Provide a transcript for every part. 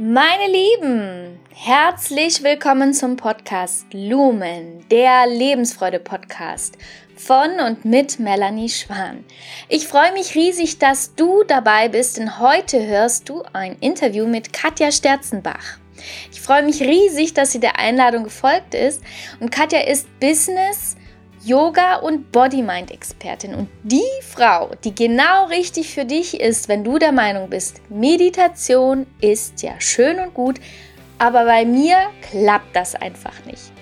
Meine Lieben, herzlich willkommen zum Podcast Lumen, der Lebensfreude-Podcast von und mit Melanie Schwan. Ich freue mich riesig, dass du dabei bist, denn heute hörst du ein Interview mit Katja Sterzenbach. Ich freue mich riesig, dass sie der Einladung gefolgt ist und Katja ist Business- Yoga- und Body-Mind-Expertin und die Frau, die genau richtig für dich ist, wenn du der Meinung bist, Meditation ist ja schön und gut, aber bei mir klappt das einfach nicht.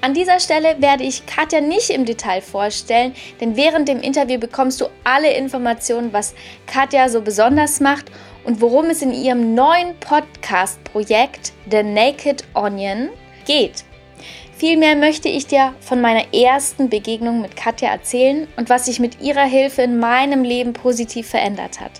An dieser Stelle werde ich Katja nicht im Detail vorstellen, denn während dem Interview bekommst du alle Informationen, was Katja so besonders macht und worum es in ihrem neuen Podcast-Projekt The Naked Onion geht. Vielmehr möchte ich dir von meiner ersten Begegnung mit Katja erzählen und was sich mit ihrer Hilfe in meinem Leben positiv verändert hat.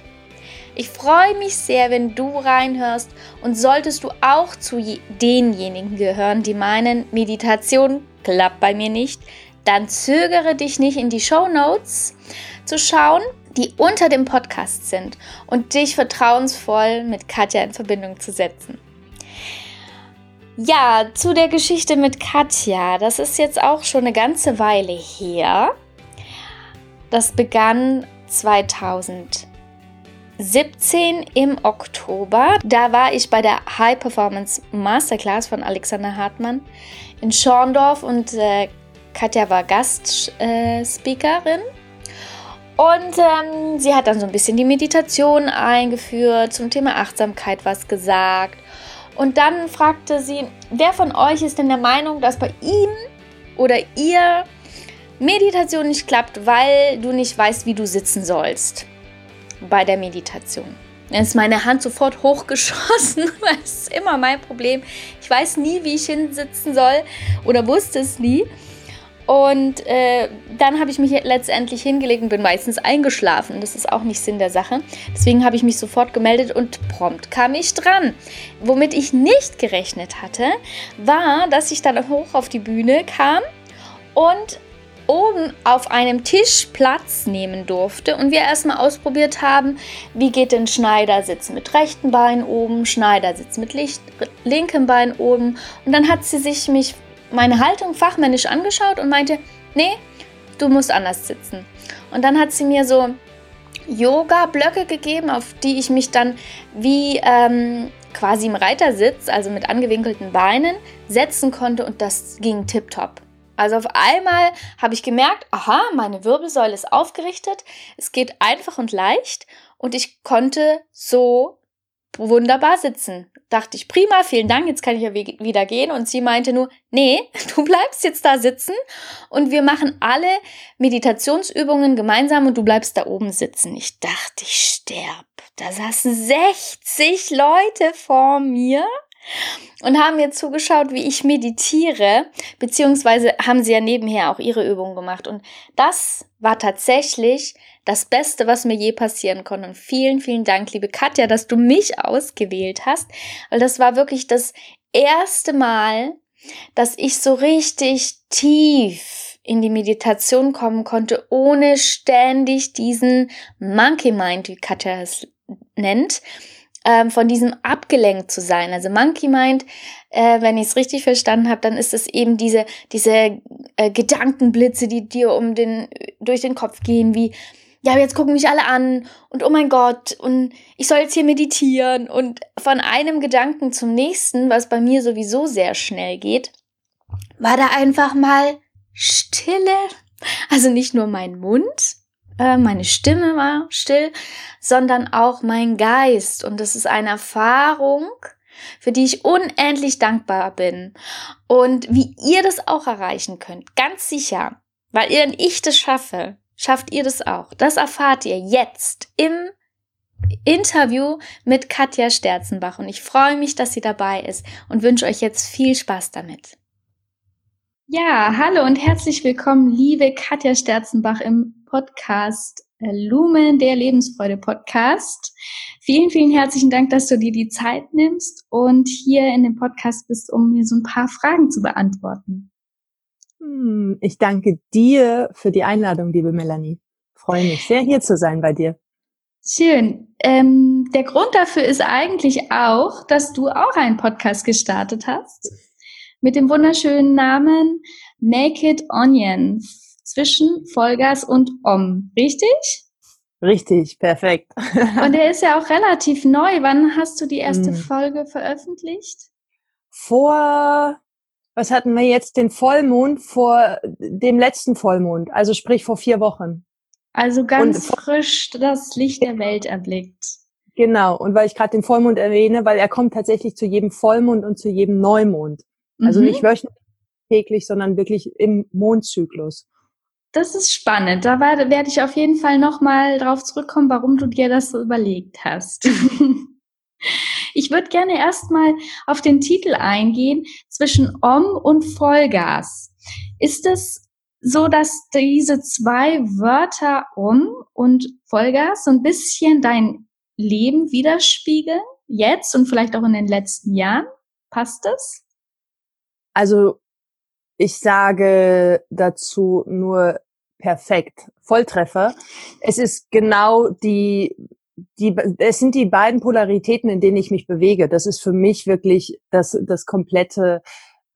Ich freue mich sehr, wenn du reinhörst und solltest du auch zu denjenigen gehören, die meinen, Meditation klappt bei mir nicht, dann zögere dich nicht in die Show Notes zu schauen, die unter dem Podcast sind und dich vertrauensvoll mit Katja in Verbindung zu setzen. Ja, zu der Geschichte mit Katja. Das ist jetzt auch schon eine ganze Weile her. Das begann 2017 im Oktober. Da war ich bei der High Performance Masterclass von Alexander Hartmann in Schorndorf und äh, Katja war Gastspeakerin. Äh, und ähm, sie hat dann so ein bisschen die Meditation eingeführt, zum Thema Achtsamkeit was gesagt. Und dann fragte sie, wer von euch ist denn der Meinung, dass bei ihm oder ihr Meditation nicht klappt, weil du nicht weißt, wie du sitzen sollst bei der Meditation? Dann ist meine Hand sofort hochgeschossen, weil es ist immer mein Problem. Ich weiß nie, wie ich hinsitzen soll oder wusste es nie. Und äh, dann habe ich mich letztendlich hingelegt und bin meistens eingeschlafen. Das ist auch nicht Sinn der Sache. Deswegen habe ich mich sofort gemeldet und prompt kam ich dran. Womit ich nicht gerechnet hatte, war, dass ich dann hoch auf die Bühne kam und oben auf einem Tisch Platz nehmen durfte und wir erstmal ausprobiert haben, wie geht denn Schneidersitz mit rechten Bein oben, Schneidersitz mit linkem Bein oben und dann hat sie sich mich meine Haltung fachmännisch angeschaut und meinte, nee, du musst anders sitzen. Und dann hat sie mir so Yoga-Blöcke gegeben, auf die ich mich dann wie ähm, quasi im Reitersitz, also mit angewinkelten Beinen, setzen konnte und das ging tipptopp. Also auf einmal habe ich gemerkt, aha, meine Wirbelsäule ist aufgerichtet, es geht einfach und leicht und ich konnte so wunderbar sitzen dachte ich, prima, vielen Dank, jetzt kann ich ja wieder gehen. Und sie meinte nur, nee, du bleibst jetzt da sitzen und wir machen alle Meditationsübungen gemeinsam und du bleibst da oben sitzen. Ich dachte, ich sterb. Da saßen 60 Leute vor mir und haben mir zugeschaut, wie ich meditiere, beziehungsweise haben sie ja nebenher auch ihre Übungen gemacht. Und das war tatsächlich das Beste, was mir je passieren konnte. Und vielen, vielen Dank, liebe Katja, dass du mich ausgewählt hast, weil das war wirklich das erste Mal, dass ich so richtig tief in die Meditation kommen konnte, ohne ständig diesen Monkey Mind, wie Katja es nennt, ähm, von diesem abgelenkt zu sein. Also Monkey Mind, äh, wenn ich es richtig verstanden habe, dann ist es eben diese, diese äh, Gedankenblitze, die dir um den, durch den Kopf gehen, wie, ja, jetzt gucken mich alle an und oh mein Gott, und ich soll jetzt hier meditieren und von einem Gedanken zum nächsten, was bei mir sowieso sehr schnell geht, war da einfach mal Stille. Also nicht nur mein Mund, meine Stimme war still, sondern auch mein Geist. Und das ist eine Erfahrung, für die ich unendlich dankbar bin. Und wie ihr das auch erreichen könnt, ganz sicher, weil ihr und ich das schaffe, schafft ihr das auch. Das erfahrt ihr jetzt im Interview mit Katja Sterzenbach. Und ich freue mich, dass sie dabei ist und wünsche euch jetzt viel Spaß damit. Ja, hallo und herzlich willkommen, liebe Katja Sterzenbach im Podcast äh, Lumen, der Lebensfreude Podcast. Vielen, vielen herzlichen Dank, dass du dir die Zeit nimmst und hier in dem Podcast bist, um mir so ein paar Fragen zu beantworten. Hm, ich danke dir für die Einladung, liebe Melanie. Freue mich sehr, hier zu sein bei dir. Schön. Ähm, der Grund dafür ist eigentlich auch, dass du auch einen Podcast gestartet hast mit dem wunderschönen Namen Naked Onion zwischen Vollgas und Om. Richtig? Richtig, perfekt. und der ist ja auch relativ neu. Wann hast du die erste hm. Folge veröffentlicht? Vor, was hatten wir jetzt, den Vollmond vor dem letzten Vollmond, also sprich vor vier Wochen. Also ganz frisch das Licht der Welt erblickt. Genau, und weil ich gerade den Vollmond erwähne, weil er kommt tatsächlich zu jedem Vollmond und zu jedem Neumond. Also mhm. nicht wöchentlich, täglich, sondern wirklich im Mondzyklus. Das ist spannend. Da werde ich auf jeden Fall nochmal drauf zurückkommen, warum du dir das so überlegt hast. ich würde gerne erstmal auf den Titel eingehen zwischen Om und Vollgas. Ist es so, dass diese zwei Wörter Om und Vollgas so ein bisschen dein Leben widerspiegeln? Jetzt und vielleicht auch in den letzten Jahren? Passt das? Also ich sage dazu nur perfekt, Volltreffer. Es ist genau die, die, es sind die beiden Polaritäten, in denen ich mich bewege. Das ist für mich wirklich das, das komplette,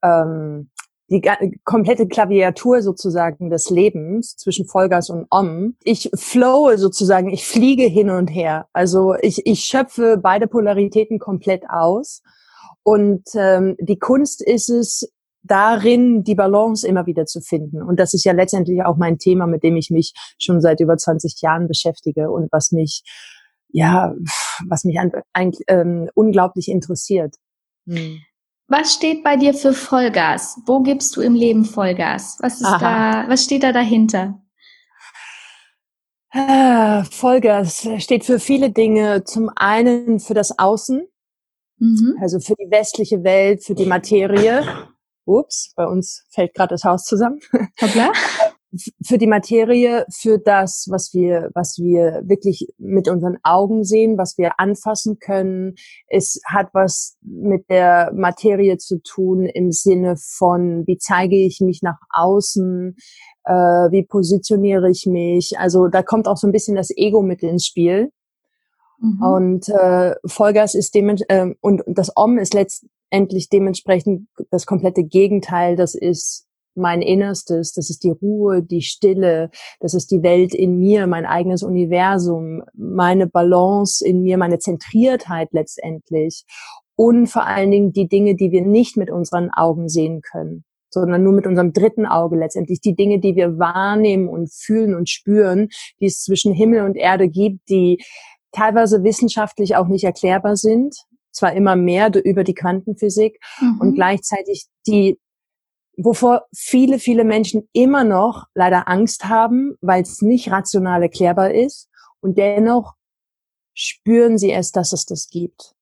ähm, die komplette Klaviatur sozusagen des Lebens zwischen Vollgas und Om. Ich flowe sozusagen, ich fliege hin und her. Also ich, ich schöpfe beide Polaritäten komplett aus. Und ähm, die Kunst ist es, darin die Balance immer wieder zu finden. Und das ist ja letztendlich auch mein Thema, mit dem ich mich schon seit über 20 Jahren beschäftige und was mich, ja, was mich eigentlich ähm, unglaublich interessiert. Hm. Was steht bei dir für Vollgas? Wo gibst du im Leben Vollgas? Was ist Aha. da, was steht da dahinter? Ah, Vollgas steht für viele Dinge. Zum einen für das Außen, mhm. also für die westliche Welt, für die Materie. Ups, bei uns fällt gerade das Haus zusammen. Hoppla. für die Materie, für das, was wir, was wir wirklich mit unseren Augen sehen, was wir anfassen können. Es hat was mit der Materie zu tun im Sinne von, wie zeige ich mich nach außen, äh, wie positioniere ich mich. Also da kommt auch so ein bisschen das Ego mit ins Spiel. Mhm. Und äh, Vollgas ist dem äh, und das Om ist letztendlich dementsprechend das komplette Gegenteil. Das ist mein Innerstes, das ist die Ruhe, die Stille, das ist die Welt in mir, mein eigenes Universum, meine Balance in mir, meine Zentriertheit letztendlich und vor allen Dingen die Dinge, die wir nicht mit unseren Augen sehen können, sondern nur mit unserem dritten Auge letztendlich, die Dinge, die wir wahrnehmen und fühlen und spüren, die es zwischen Himmel und Erde gibt, die teilweise wissenschaftlich auch nicht erklärbar sind, zwar immer mehr über die Quantenphysik mhm. und gleichzeitig die wovor viele, viele Menschen immer noch leider Angst haben, weil es nicht rational erklärbar ist. Und dennoch spüren sie es, dass es das gibt.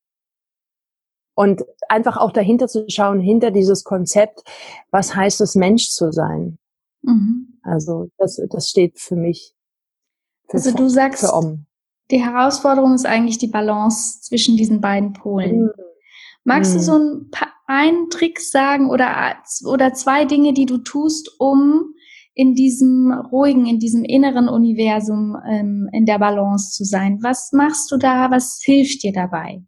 Und einfach auch dahinter zu schauen, hinter dieses Konzept, was heißt es, Mensch zu sein? Mhm. Also das, das steht für mich. Für also du sagst, die Herausforderung ist eigentlich die Balance zwischen diesen beiden Polen. Mhm. Magst mhm. du so ein paar einen Trick sagen oder, oder zwei Dinge, die du tust, um in diesem ruhigen, in diesem inneren Universum ähm, in der Balance zu sein? Was machst du da? Was hilft dir dabei?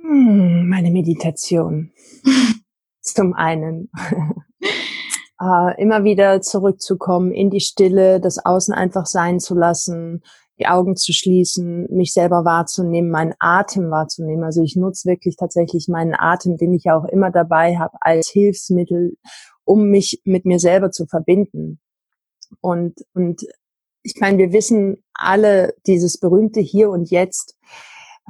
Hm, meine Meditation. Zum einen. äh, immer wieder zurückzukommen in die Stille, das Außen einfach sein zu lassen, die Augen zu schließen, mich selber wahrzunehmen, meinen Atem wahrzunehmen. Also ich nutze wirklich tatsächlich meinen Atem, den ich ja auch immer dabei habe, als Hilfsmittel, um mich mit mir selber zu verbinden. Und, und ich meine, wir wissen alle dieses berühmte Hier und Jetzt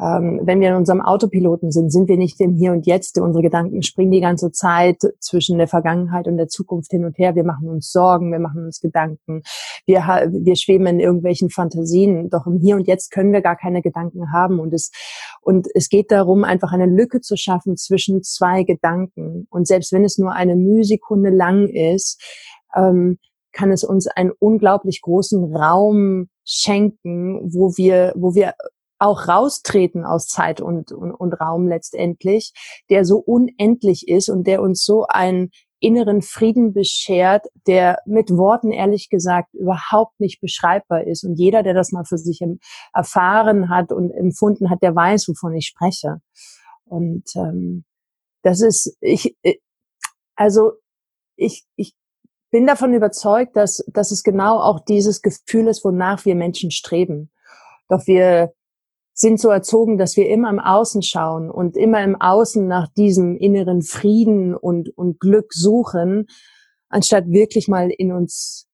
ähm, wenn wir in unserem Autopiloten sind, sind wir nicht im Hier und Jetzt. Unsere Gedanken springen die ganze Zeit zwischen der Vergangenheit und der Zukunft hin und her. Wir machen uns Sorgen, wir machen uns Gedanken, wir, wir schweben in irgendwelchen Fantasien. Doch im Hier und Jetzt können wir gar keine Gedanken haben. Und es, und es geht darum, einfach eine Lücke zu schaffen zwischen zwei Gedanken. Und selbst wenn es nur eine Mühsekunde lang ist, ähm, kann es uns einen unglaublich großen Raum schenken, wo wir, wo wir auch raustreten aus Zeit und, und, und Raum letztendlich, der so unendlich ist und der uns so ein inneren Frieden beschert, der mit Worten ehrlich gesagt überhaupt nicht beschreibbar ist. Und jeder, der das mal für sich erfahren hat und empfunden hat, der weiß, wovon ich spreche. Und ähm, das ist, ich, äh, also ich, ich bin davon überzeugt, dass, dass es genau auch dieses Gefühl ist, wonach wir Menschen streben. Doch wir sind so erzogen, dass wir immer im Außen schauen und immer im Außen nach diesem inneren Frieden und, und Glück suchen, anstatt wirklich mal in uns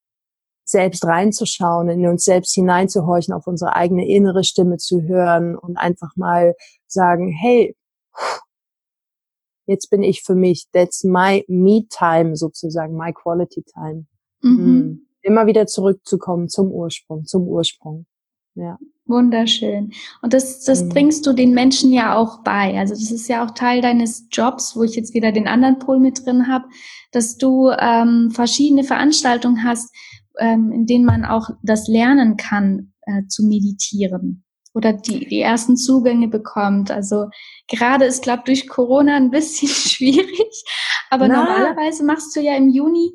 selbst reinzuschauen, in uns selbst hineinzuhorchen, auf unsere eigene innere Stimme zu hören und einfach mal sagen, hey, jetzt bin ich für mich, that's my me time sozusagen, my quality time. Mhm. Mhm. Immer wieder zurückzukommen zum Ursprung, zum Ursprung. Ja. Wunderschön. Und das, das mhm. bringst du den Menschen ja auch bei. Also das ist ja auch Teil deines Jobs, wo ich jetzt wieder den anderen Pol mit drin habe, dass du ähm, verschiedene Veranstaltungen hast, ähm, in denen man auch das lernen kann äh, zu meditieren oder die, die ersten Zugänge bekommt. Also gerade ist, glaube durch Corona ein bisschen schwierig, aber Na. normalerweise machst du ja im Juni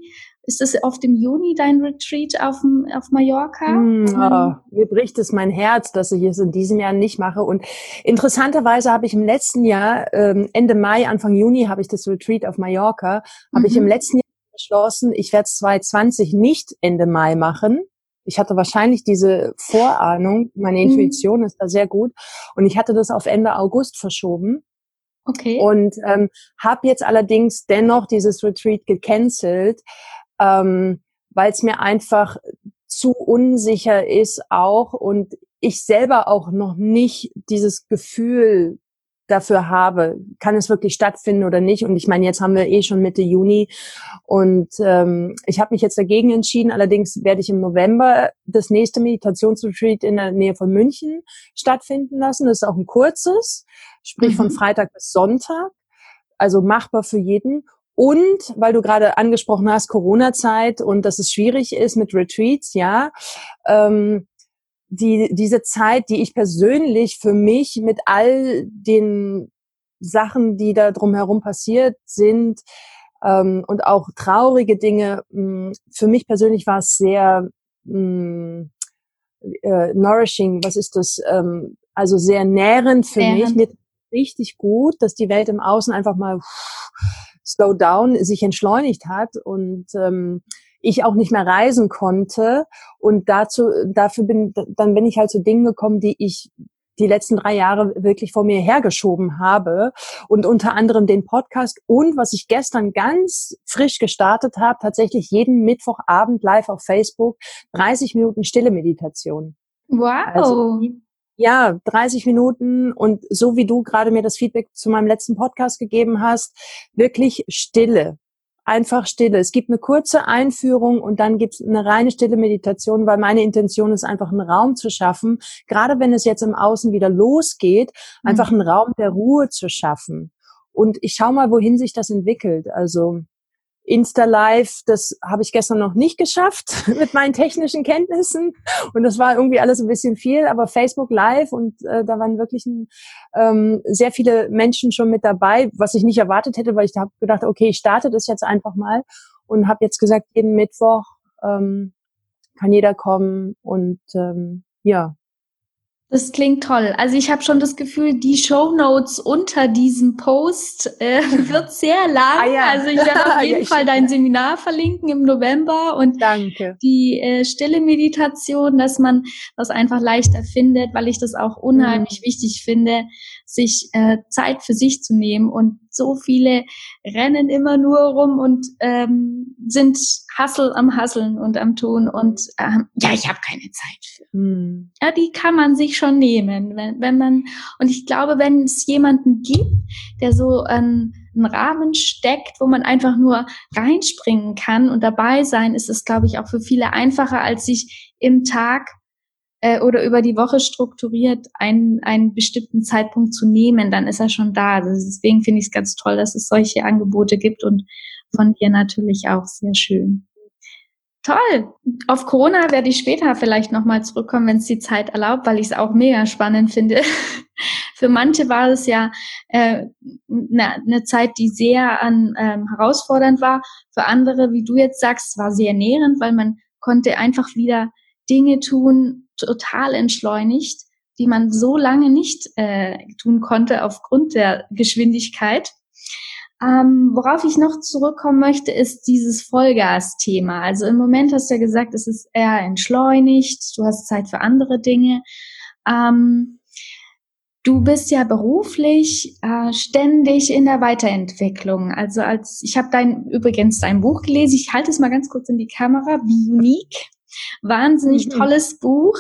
ist das oft im Juni dein Retreat auf, auf Mallorca? Mm, oh, mir bricht es mein Herz, dass ich es in diesem Jahr nicht mache. Und interessanterweise habe ich im letzten Jahr, ähm, Ende Mai, Anfang Juni, habe ich das Retreat auf Mallorca, mhm. habe ich im mhm. letzten Jahr beschlossen, ich werde es 2020 nicht Ende Mai machen. Ich hatte wahrscheinlich diese Vorahnung, meine mhm. Intuition mhm. ist da sehr gut. Und ich hatte das auf Ende August verschoben. Okay. Und ähm, habe jetzt allerdings dennoch dieses Retreat gecancelt, ähm, weil es mir einfach zu unsicher ist auch und ich selber auch noch nicht dieses Gefühl dafür habe, kann es wirklich stattfinden oder nicht. Und ich meine, jetzt haben wir eh schon Mitte Juni und ähm, ich habe mich jetzt dagegen entschieden. Allerdings werde ich im November das nächste Meditationsretreat in der Nähe von München stattfinden lassen. Das ist auch ein kurzes, sprich mhm. von Freitag bis Sonntag, also machbar für jeden. Und weil du gerade angesprochen hast, Corona-Zeit und dass es schwierig ist mit Retreats, ja, ähm, die, diese Zeit, die ich persönlich für mich mit all den Sachen, die da drumherum passiert sind, ähm, und auch traurige Dinge, mh, für mich persönlich war es sehr mh, äh, nourishing, was ist das? Ähm, also sehr nährend für nährend. mich, mir richtig gut, dass die Welt im Außen einfach mal slow down sich entschleunigt hat und ähm, ich auch nicht mehr reisen konnte. Und dazu, dafür bin, dann bin ich halt zu Dingen gekommen, die ich die letzten drei Jahre wirklich vor mir hergeschoben habe und unter anderem den Podcast und was ich gestern ganz frisch gestartet habe, tatsächlich jeden Mittwochabend live auf Facebook 30 Minuten stille Meditation. Wow. Also, ja, 30 Minuten und so wie du gerade mir das Feedback zu meinem letzten Podcast gegeben hast, wirklich Stille. Einfach Stille. Es gibt eine kurze Einführung und dann gibt es eine reine stille Meditation, weil meine Intention ist einfach einen Raum zu schaffen, gerade wenn es jetzt im Außen wieder losgeht, einfach mhm. einen Raum der Ruhe zu schaffen. Und ich schau mal, wohin sich das entwickelt. Also Insta Live, das habe ich gestern noch nicht geschafft mit meinen technischen Kenntnissen. Und das war irgendwie alles ein bisschen viel, aber Facebook Live und äh, da waren wirklich ähm, sehr viele Menschen schon mit dabei, was ich nicht erwartet hätte, weil ich habe gedacht, okay, ich starte das jetzt einfach mal und habe jetzt gesagt, jeden Mittwoch ähm, kann jeder kommen und ähm, ja, das klingt toll. Also ich habe schon das Gefühl, die Show Notes unter diesem Post äh, wird sehr lang. Ah, ja. Also ich werde auf jeden ja, Fall dein Seminar verlinken im November und Danke. die äh, stille Meditation, dass man das einfach leichter findet, weil ich das auch unheimlich mhm. wichtig finde, sich äh, Zeit für sich zu nehmen. Und so viele rennen immer nur rum und ähm, sind Hassel am Hasseln und am Tun und ähm, ja, ich habe keine Zeit für. Mhm. Ja, die kann man sich schon nehmen, wenn, wenn man und ich glaube, wenn es jemanden gibt, der so einen, einen Rahmen steckt, wo man einfach nur reinspringen kann und dabei sein, ist es, glaube ich, auch für viele einfacher, als sich im Tag äh, oder über die Woche strukturiert einen, einen bestimmten Zeitpunkt zu nehmen, dann ist er schon da. Also deswegen finde ich es ganz toll, dass es solche Angebote gibt und von dir natürlich auch sehr schön. Toll. Auf Corona werde ich später vielleicht nochmal zurückkommen, wenn es die Zeit erlaubt, weil ich es auch mega spannend finde. Für manche war es ja eine äh, ne Zeit, die sehr an, ähm, herausfordernd war. Für andere, wie du jetzt sagst, war sehr nährend, weil man konnte einfach wieder Dinge tun, total entschleunigt, die man so lange nicht äh, tun konnte aufgrund der Geschwindigkeit. Ähm, worauf ich noch zurückkommen möchte, ist dieses Vollgas-Thema. Also im Moment hast du ja gesagt, es ist eher entschleunigt, du hast Zeit für andere Dinge. Ähm, du bist ja beruflich äh, ständig in der Weiterentwicklung. Also als ich habe dein übrigens dein Buch gelesen. Ich halte es mal ganz kurz in die Kamera. Wie unique. Wahnsinnig mhm. tolles Buch,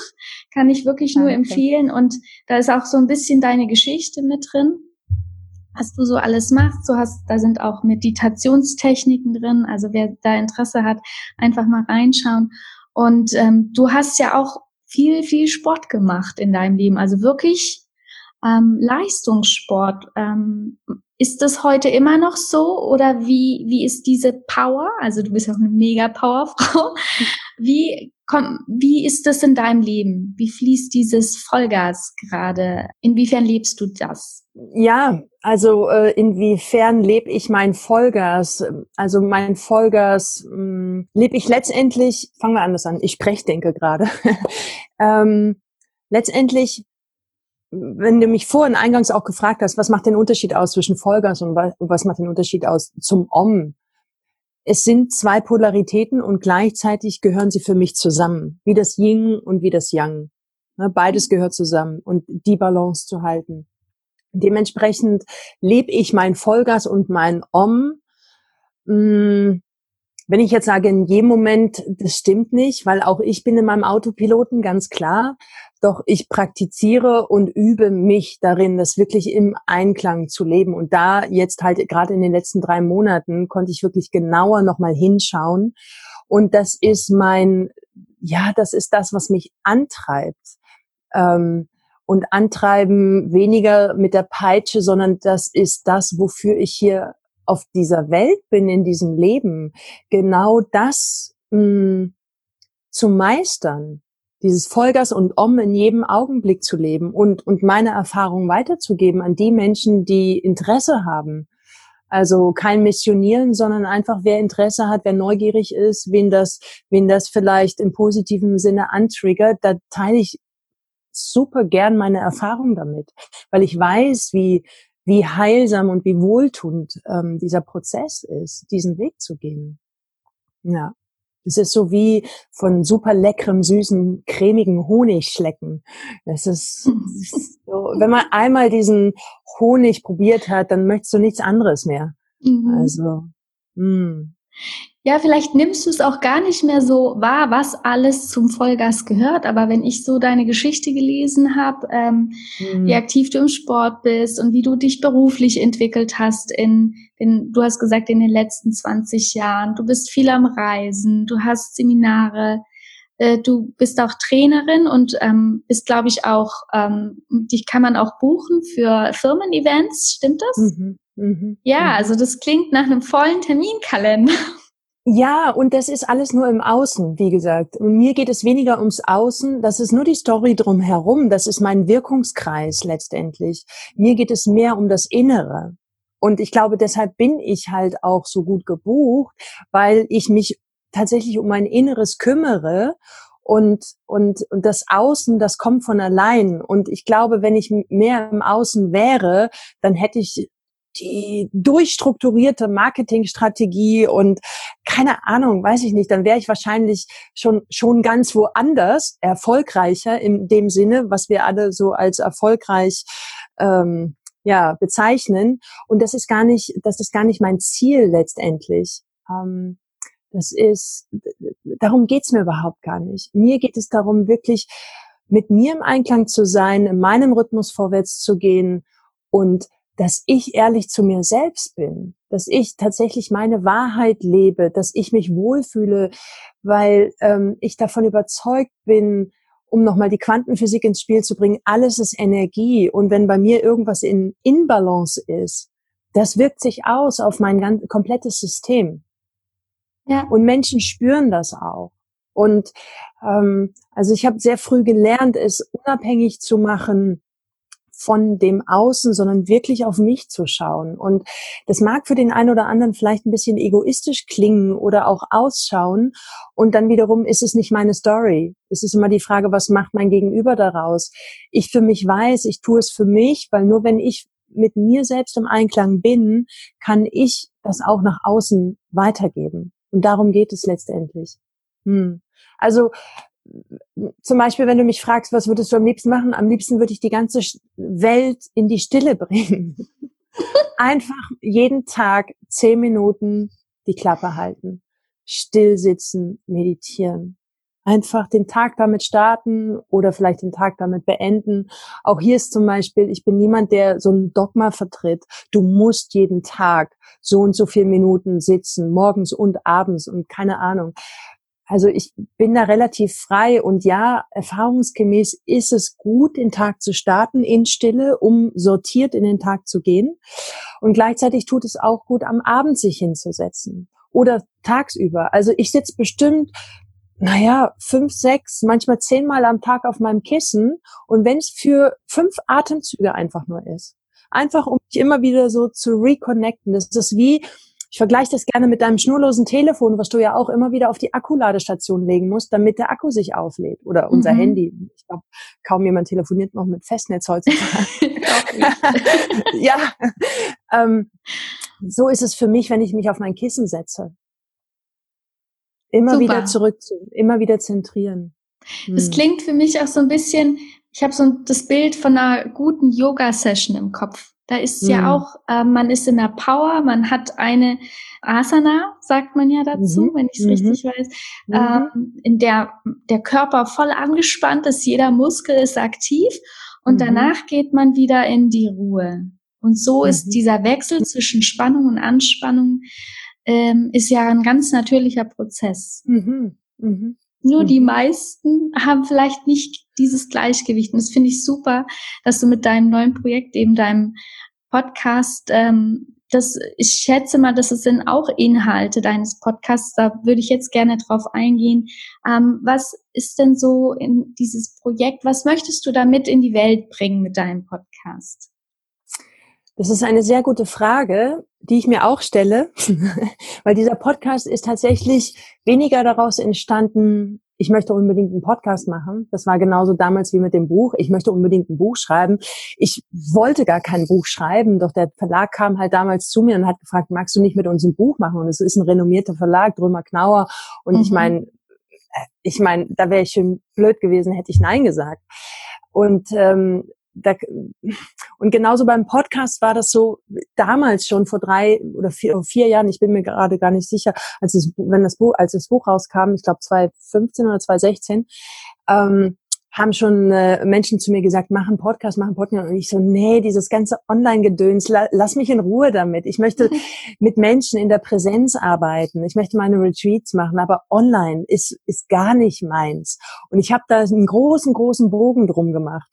kann ich wirklich nur empfehlen. Und da ist auch so ein bisschen deine Geschichte mit drin was du so alles machst. Du hast, da sind auch Meditationstechniken drin. Also wer da Interesse hat, einfach mal reinschauen. Und ähm, du hast ja auch viel, viel Sport gemacht in deinem Leben. Also wirklich ähm, Leistungssport. Ähm, ist das heute immer noch so oder wie, wie ist diese Power? Also du bist ja auch eine mega Powerfrau. Wie, komm, wie ist das in deinem Leben? Wie fließt dieses Vollgas gerade? Inwiefern lebst du das? Ja, also äh, inwiefern lebe ich mein Vollgas? Also mein Vollgas hm, lebe ich letztendlich, fangen wir anders an, ich sprechdenke gerade. ähm, letztendlich wenn du mich vorhin eingangs auch gefragt hast, was macht den Unterschied aus zwischen Vollgas und was macht den Unterschied aus zum Om? Es sind zwei Polaritäten und gleichzeitig gehören sie für mich zusammen, wie das Yin und wie das Yang. Ne, beides gehört zusammen und die Balance zu halten. Dementsprechend lebe ich mein Vollgas und mein Om. Hm, wenn ich jetzt sage, in jedem Moment, das stimmt nicht, weil auch ich bin in meinem Autopiloten, ganz klar. Doch ich praktiziere und übe mich darin, das wirklich im Einklang zu leben. Und da jetzt halt gerade in den letzten drei Monaten konnte ich wirklich genauer nochmal hinschauen. Und das ist mein, ja, das ist das, was mich antreibt. Ähm, und antreiben weniger mit der Peitsche, sondern das ist das, wofür ich hier auf dieser Welt bin, in diesem Leben. Genau das mh, hm, zu meistern dieses Vollgas und Om in jedem Augenblick zu leben und, und meine Erfahrungen weiterzugeben an die Menschen, die Interesse haben. Also kein Missionieren, sondern einfach wer Interesse hat, wer neugierig ist, wen das, wen das vielleicht im positiven Sinne antriggert, da teile ich super gern meine Erfahrung damit, weil ich weiß, wie, wie heilsam und wie wohltuend ähm, dieser Prozess ist, diesen Weg zu gehen. Ja. Es ist so wie von super leckerem, süßen, cremigen Honig schlecken. Das ist, so, wenn man einmal diesen Honig probiert hat, dann möchtest du nichts anderes mehr. Mhm. Also, mh. Ja, vielleicht nimmst du es auch gar nicht mehr so wahr, was alles zum Vollgas gehört. Aber wenn ich so deine Geschichte gelesen habe, ähm, mhm. wie aktiv du im Sport bist und wie du dich beruflich entwickelt hast in, in, du hast gesagt, in den letzten 20 Jahren, du bist viel am Reisen, du hast Seminare, äh, du bist auch Trainerin und ähm, bist, glaube ich, auch, ähm, dich kann man auch buchen für Firmen-Events, stimmt das? Mhm. Mhm. Ja, mhm. also das klingt nach einem vollen Terminkalender. Ja, und das ist alles nur im Außen, wie gesagt. Und mir geht es weniger ums Außen. Das ist nur die Story drumherum. Das ist mein Wirkungskreis letztendlich. Mir geht es mehr um das Innere. Und ich glaube, deshalb bin ich halt auch so gut gebucht, weil ich mich tatsächlich um mein Inneres kümmere und, und, und das Außen, das kommt von allein. Und ich glaube, wenn ich mehr im Außen wäre, dann hätte ich die durchstrukturierte Marketingstrategie und keine Ahnung, weiß ich nicht, dann wäre ich wahrscheinlich schon, schon ganz woanders erfolgreicher in dem Sinne, was wir alle so als erfolgreich ähm, ja, bezeichnen. Und das ist gar nicht, das ist gar nicht mein Ziel letztendlich. Ähm, das ist, darum geht's mir überhaupt gar nicht. Mir geht es darum, wirklich mit mir im Einklang zu sein, in meinem Rhythmus vorwärts zu gehen und dass ich ehrlich zu mir selbst bin, dass ich tatsächlich meine Wahrheit lebe, dass ich mich wohlfühle, weil ähm, ich davon überzeugt bin, um nochmal die Quantenphysik ins Spiel zu bringen, alles ist Energie. Und wenn bei mir irgendwas in Inbalance ist, das wirkt sich aus auf mein ganz, komplettes System. Ja. Und Menschen spüren das auch. Und ähm, also ich habe sehr früh gelernt, es unabhängig zu machen von dem Außen, sondern wirklich auf mich zu schauen. Und das mag für den einen oder anderen vielleicht ein bisschen egoistisch klingen oder auch ausschauen. Und dann wiederum ist es nicht meine Story. Es ist immer die Frage, was macht mein Gegenüber daraus? Ich für mich weiß, ich tue es für mich, weil nur wenn ich mit mir selbst im Einklang bin, kann ich das auch nach außen weitergeben. Und darum geht es letztendlich. Hm. Also zum Beispiel, wenn du mich fragst, was würdest du am liebsten machen? Am liebsten würde ich die ganze Welt in die Stille bringen. Einfach jeden Tag zehn Minuten die Klappe halten, still sitzen, meditieren. Einfach den Tag damit starten oder vielleicht den Tag damit beenden. Auch hier ist zum Beispiel, ich bin niemand, der so ein Dogma vertritt. Du musst jeden Tag so und so viel Minuten sitzen, morgens und abends und keine Ahnung. Also ich bin da relativ frei und ja, erfahrungsgemäß ist es gut, den Tag zu starten in Stille, um sortiert in den Tag zu gehen. Und gleichzeitig tut es auch gut, am Abend sich hinzusetzen oder tagsüber. Also ich sitze bestimmt, naja, fünf, sechs, manchmal zehnmal am Tag auf meinem Kissen. Und wenn es für fünf Atemzüge einfach nur ist, einfach um mich immer wieder so zu reconnecten. Das ist wie, ich vergleiche das gerne mit deinem schnurlosen Telefon, was du ja auch immer wieder auf die Akkuladestation legen musst, damit der Akku sich auflädt. Oder unser mhm. Handy. Ich glaube, kaum jemand telefoniert noch mit Festnetz heutzutage. ja. Ähm, so ist es für mich, wenn ich mich auf mein Kissen setze. Immer Super. wieder zurück, immer wieder zentrieren. Es hm. klingt für mich auch so ein bisschen, ich habe so das Bild von einer guten Yoga-Session im Kopf. Da ist mhm. ja auch, äh, man ist in der Power, man hat eine Asana, sagt man ja dazu, mhm. wenn ich es mhm. richtig weiß, mhm. ähm, in der der Körper voll angespannt ist, jeder Muskel ist aktiv und mhm. danach geht man wieder in die Ruhe. Und so ist mhm. dieser Wechsel zwischen Spannung und Anspannung ähm, ist ja ein ganz natürlicher Prozess. Nur die meisten haben vielleicht nicht dieses Gleichgewicht. Und das finde ich super, dass du mit deinem neuen Projekt, eben deinem Podcast, ähm, das, ich schätze mal, dass es sind auch Inhalte deines Podcasts. Da würde ich jetzt gerne drauf eingehen. Ähm, was ist denn so in dieses Projekt? Was möchtest du damit in die Welt bringen mit deinem Podcast? Das ist eine sehr gute Frage, die ich mir auch stelle, weil dieser Podcast ist tatsächlich weniger daraus entstanden, ich möchte unbedingt einen Podcast machen. Das war genauso damals wie mit dem Buch. Ich möchte unbedingt ein Buch schreiben. Ich wollte gar kein Buch schreiben, doch der Verlag kam halt damals zu mir und hat gefragt, magst du nicht mit uns ein Buch machen? Und es ist ein renommierter Verlag, Drömer Knauer. Und mhm. ich meine, äh, ich meine, da wäre ich schon blöd gewesen, hätte ich Nein gesagt. Und ähm, da, und genauso beim Podcast war das so damals schon vor drei oder vier, vier Jahren, ich bin mir gerade gar nicht sicher, als es, wenn das Buch, als das Buch rauskam, ich glaube 2015 oder 2016, ähm, haben schon äh, Menschen zu mir gesagt, mach einen Podcast, mach einen Podcast. Und ich so, nee, dieses ganze Online-Gedöns, la, lass mich in Ruhe damit. Ich möchte mit Menschen in der Präsenz arbeiten. Ich möchte meine Retreats machen, aber online ist, ist gar nicht meins. Und ich habe da einen großen, großen Bogen drum gemacht.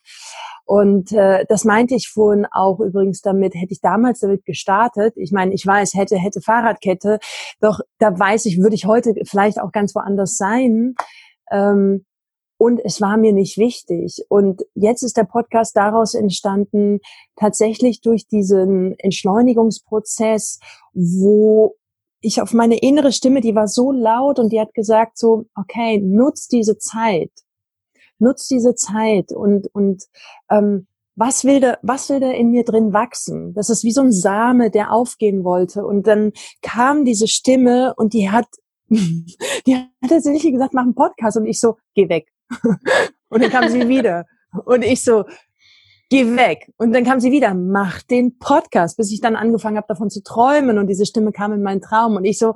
Und äh, das meinte ich vorhin auch übrigens damit, hätte ich damals damit gestartet. Ich meine, ich weiß, hätte, hätte Fahrradkette, doch da weiß ich, würde ich heute vielleicht auch ganz woanders sein. Ähm, und es war mir nicht wichtig. Und jetzt ist der Podcast daraus entstanden, tatsächlich durch diesen Entschleunigungsprozess, wo ich auf meine innere Stimme, die war so laut und die hat gesagt so, okay, nutz diese Zeit nutz diese Zeit und, und ähm, was will da, was will da in mir drin wachsen? Das ist wie so ein Same, der aufgehen wollte. Und dann kam diese Stimme und die hat, die hat tatsächlich gesagt, mach einen Podcast. Und ich so, geh weg. Und dann kam sie wieder. Und ich so, geh weg. Und dann kam sie wieder, mach den Podcast, bis ich dann angefangen habe, davon zu träumen. Und diese Stimme kam in meinen Traum. Und ich so,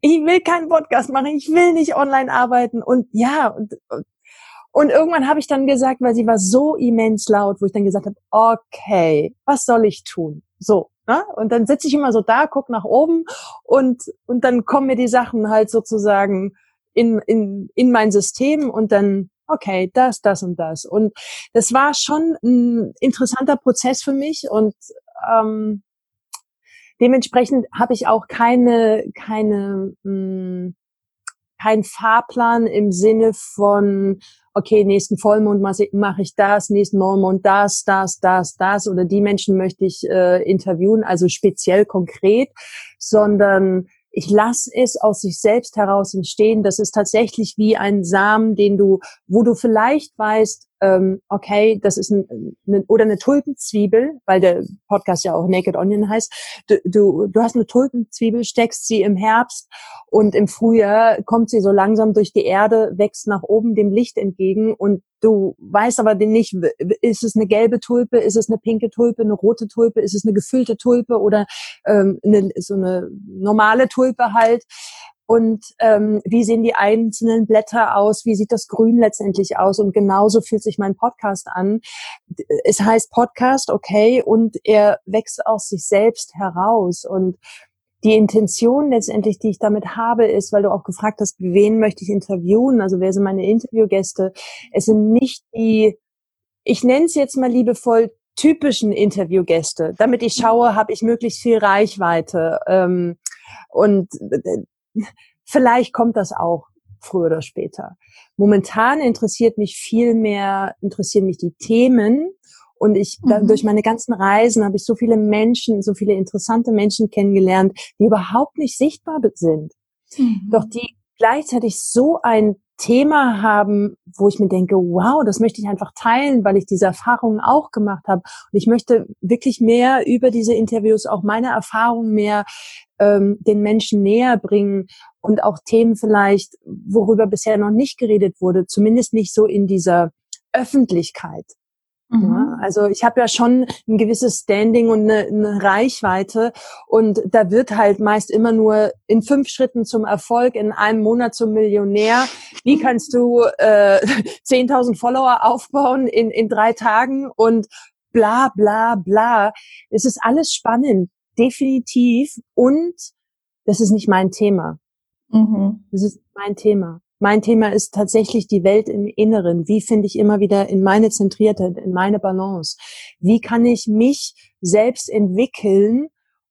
ich will keinen Podcast machen, ich will nicht online arbeiten. Und ja, und, und irgendwann habe ich dann gesagt, weil sie war so immens laut, wo ich dann gesagt habe, okay, was soll ich tun? So. Ne? Und dann sitze ich immer so da, guck nach oben und, und dann kommen mir die Sachen halt sozusagen in, in, in mein System und dann, okay, das, das und das. Und das war schon ein interessanter Prozess für mich und ähm, dementsprechend habe ich auch keine, keine, mh, hm, kein Fahrplan im Sinne von, okay, nächsten Vollmond mache ich das, nächsten Neumond das, das, das, das oder die Menschen möchte ich äh, interviewen, also speziell konkret, sondern ich lasse es aus sich selbst heraus entstehen. Das ist tatsächlich wie ein Samen, den du, wo du vielleicht weißt, ähm, okay, das ist ein, eine, oder eine Tulpenzwiebel, weil der Podcast ja auch Naked Onion heißt. Du, du, du hast eine Tulpenzwiebel, steckst sie im Herbst und im Frühjahr kommt sie so langsam durch die Erde, wächst nach oben dem Licht entgegen und du weißt aber nicht, ist es eine gelbe Tulpe, ist es eine pinke Tulpe, eine rote Tulpe, ist es eine gefüllte Tulpe oder ähm, eine, so eine normale Tulpe halt und ähm, wie sehen die einzelnen Blätter aus, wie sieht das Grün letztendlich aus? Und genauso fühlt sich mein Podcast an. Es heißt Podcast, okay, und er wächst aus sich selbst heraus. Und die Intention letztendlich, die ich damit habe, ist, weil du auch gefragt hast, wen möchte ich interviewen, also wer sind meine Interviewgäste, es sind nicht die, ich nenne es jetzt mal liebevoll, typischen Interviewgäste, damit ich schaue, habe ich möglichst viel Reichweite. Ähm, und äh, Vielleicht kommt das auch früher oder später. Momentan interessiert mich viel mehr, interessieren mich die Themen und ich, mhm. durch meine ganzen Reisen habe ich so viele Menschen, so viele interessante Menschen kennengelernt, die überhaupt nicht sichtbar sind. Mhm. Doch die gleichzeitig so ein Thema haben, wo ich mir denke, wow, das möchte ich einfach teilen, weil ich diese Erfahrungen auch gemacht habe. Und ich möchte wirklich mehr über diese Interviews auch meine Erfahrungen mehr ähm, den Menschen näher bringen und auch Themen vielleicht, worüber bisher noch nicht geredet wurde, zumindest nicht so in dieser Öffentlichkeit. Mhm. Ja, also ich habe ja schon ein gewisses Standing und eine, eine, Reichweite und da wird halt meist immer nur in fünf Schritten zum Erfolg, in einem Monat zum Millionär. Wie kannst du äh, 10.000 Follower aufbauen in, in drei Tagen und bla bla bla. Es ist alles spannend definitiv. Und das ist nicht mein Thema. Mhm. Das ist mein Thema. Mein Thema ist tatsächlich die Welt im Inneren. Wie finde ich immer wieder in meine Zentriertheit, in meine Balance? Wie kann ich mich selbst entwickeln?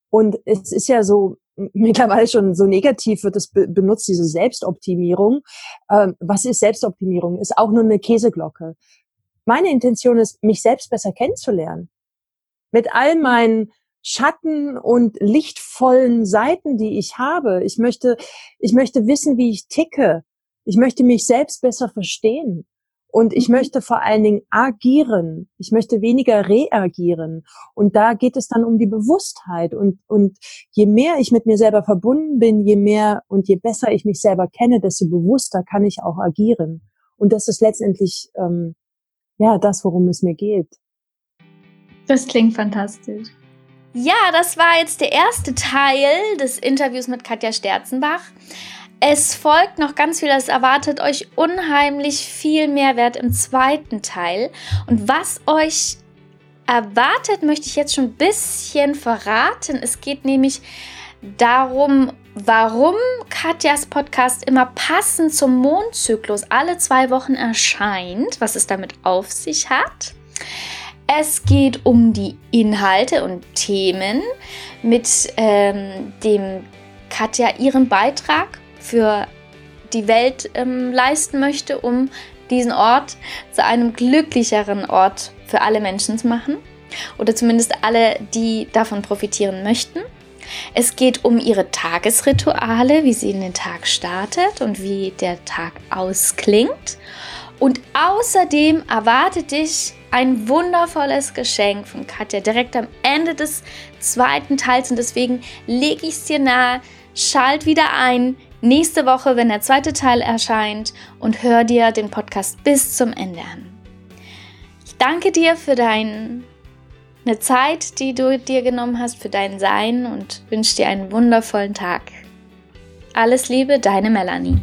Und es ist ja so, mittlerweile schon so negativ wird es benutzt, diese Selbstoptimierung. Ähm, was ist Selbstoptimierung? Ist auch nur eine Käseglocke. Meine Intention ist, mich selbst besser kennenzulernen. Mit all meinen Schatten und lichtvollen Seiten, die ich habe. Ich möchte, ich möchte wissen, wie ich ticke. Ich möchte mich selbst besser verstehen. Und ich mhm. möchte vor allen Dingen agieren. Ich möchte weniger reagieren. Und da geht es dann um die Bewusstheit. Und, und je mehr ich mit mir selber verbunden bin, je mehr und je besser ich mich selber kenne, desto bewusster kann ich auch agieren. Und das ist letztendlich, ähm, ja, das, worum es mir geht. Das klingt fantastisch. Ja, das war jetzt der erste Teil des Interviews mit Katja Sterzenbach. Es folgt noch ganz viel, es erwartet euch unheimlich viel Mehrwert im zweiten Teil. Und was euch erwartet, möchte ich jetzt schon ein bisschen verraten. Es geht nämlich darum, warum Katjas Podcast immer passend zum Mondzyklus alle zwei Wochen erscheint, was es damit auf sich hat. Es geht um die Inhalte und Themen, mit ähm, dem Katja ihren Beitrag für die Welt ähm, leisten möchte, um diesen Ort zu einem glücklicheren Ort für alle Menschen zu machen. Oder zumindest alle, die davon profitieren möchten. Es geht um ihre Tagesrituale, wie sie in den Tag startet und wie der Tag ausklingt. Und außerdem erwartet dich ein wundervolles Geschenk von Katja direkt am Ende des zweiten Teils und deswegen lege ich es dir nahe, schalt wieder ein nächste Woche, wenn der zweite Teil erscheint und hör dir den Podcast bis zum Ende an. Ich danke dir für deine Zeit, die du dir genommen hast, für dein Sein und wünsche dir einen wundervollen Tag. Alles Liebe, deine Melanie.